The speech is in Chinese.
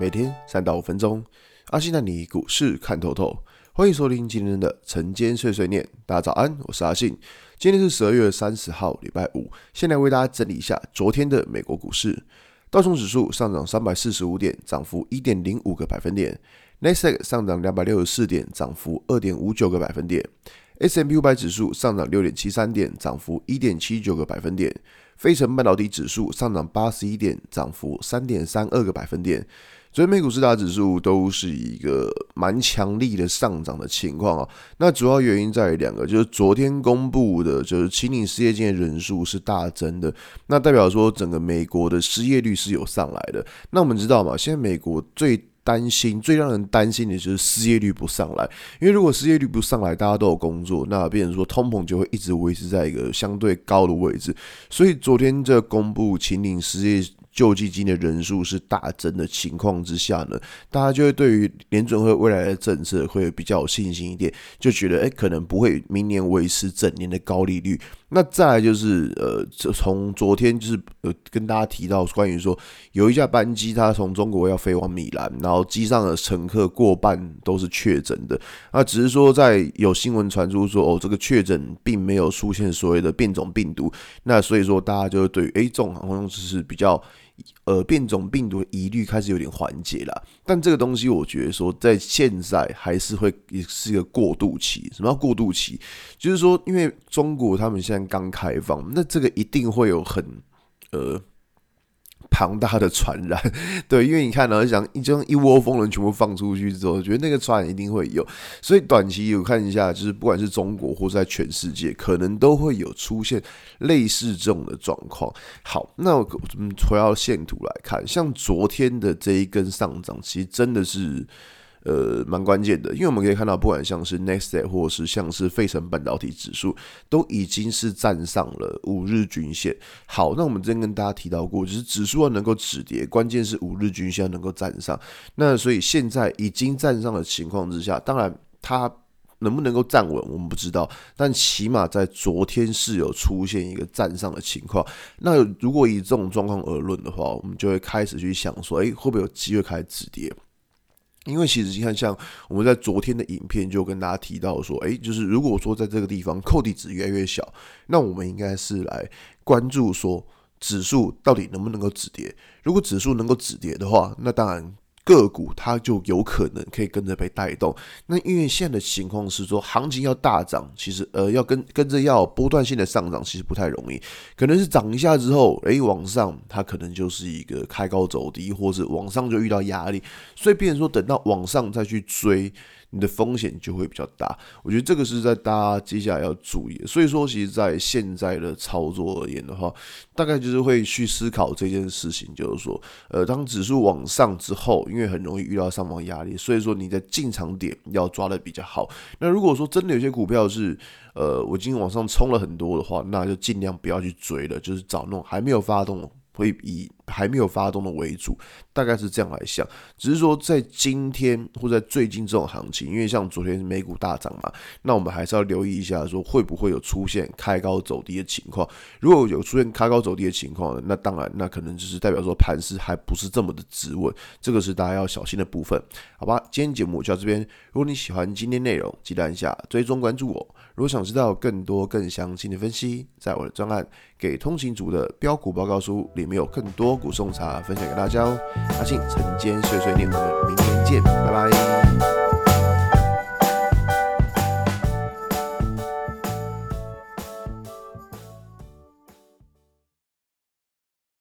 每天三到五分钟，阿信带你股市看透透。欢迎收听今天的晨间碎碎念。大家早安，我是阿信。今天是十二月三十号，礼拜五。先来为大家整理一下昨天的美国股市。道琼指数上涨三百四十五点，涨幅一点零五个百分点。纳斯达克上涨两百六十四点，涨幅二点五九个百分点。S&P 五百指数上涨六点七三点，涨幅一点七九个百分点。费城半导体指数上涨八十一点，涨幅三点三二个百分点。所以美股四大指数都是一个蛮强力的上涨的情况啊。那主要原因在于两个，就是昨天公布的，就是青领失业金人数是大增的，那代表说整个美国的失业率是有上来的。那我们知道嘛，现在美国最担心最让人担心的就是失业率不上来，因为如果失业率不上来，大家都有工作，那变成说通膨就会一直维持在一个相对高的位置。所以昨天这公布青领失业救济金的人数是大增的情况之下呢，大家就会对于联准会未来的政策会比较有信心一点，就觉得诶可能不会明年维持整年的高利率。那再来就是呃，从昨天就是呃跟大家提到关于说有一架班机它从中国要飞往米兰，然后机上的乘客过半都是确诊的，那只是说在有新闻传出说哦这个确诊并没有出现所谓的变种病毒，那所以说大家就对于诶这种航空公司是比较。呃，变种病毒的疑虑开始有点缓解了，但这个东西我觉得说，在现在还是会是一个过渡期。什么叫过渡期？就是说，因为中国他们现在刚开放，那这个一定会有很呃。庞大的传染，对，因为你看呢，想一将一窝蜂人全部放出去之后，觉得那个传染一定会有，所以短期有看一下，就是不管是中国或是在全世界，可能都会有出现类似这种的状况。好，那我们回到线图来看，像昨天的这一根上涨，其实真的是。呃，蛮关键的，因为我们可以看到，不管像是 Next Day，或者是像是费城半导体指数，都已经是站上了五日均线。好，那我们之前跟大家提到过，就是指数要能够止跌，关键是五日均线要能够站上。那所以现在已经站上的情况之下，当然它能不能够站稳，我们不知道，但起码在昨天是有出现一个站上的情况。那如果以这种状况而论的话，我们就会开始去想说，诶，会不会有机会开始止跌？因为其实你看，像我们在昨天的影片就跟大家提到说，诶，就是如果说在这个地方扣底值越来越小，那我们应该是来关注说指数到底能不能够止跌。如果指数能够止跌的话，那当然。个股它就有可能可以跟着被带动，那因为现在的情况是说，行情要大涨，其实呃要跟跟着要波段性的上涨，其实不太容易，可能是涨一下之后，诶，往上它可能就是一个开高走低，或是往上就遇到压力，所以变成说等到往上再去追。你的风险就会比较大，我觉得这个是在大家接下来要注意。所以说，其实，在现在的操作而言的话，大概就是会去思考这件事情，就是说，呃，当指数往上之后，因为很容易遇到上方压力，所以说你的进场点要抓得比较好。那如果说真的有些股票是，呃，我今天往上冲了很多的话，那就尽量不要去追了，就是找那种还没有发动。会以还没有发动的为主，大概是这样来想。只是说在今天或在最近这种行情，因为像昨天美股大涨嘛，那我们还是要留意一下，说会不会有出现开高走低的情况。如果有出现开高走低的情况，那当然那可能就是代表说盘势还不是这么的直稳，这个是大家要小心的部分。好吧，今天节目就到这边。如果你喜欢今天内容，记得按下追踪关注我。如果想知道更多更详细的分析，在我的专案《给通勤族的标股报告书》里面有更多古送茶分享给大家哦。阿信晨间碎碎念，我们明天见，拜拜。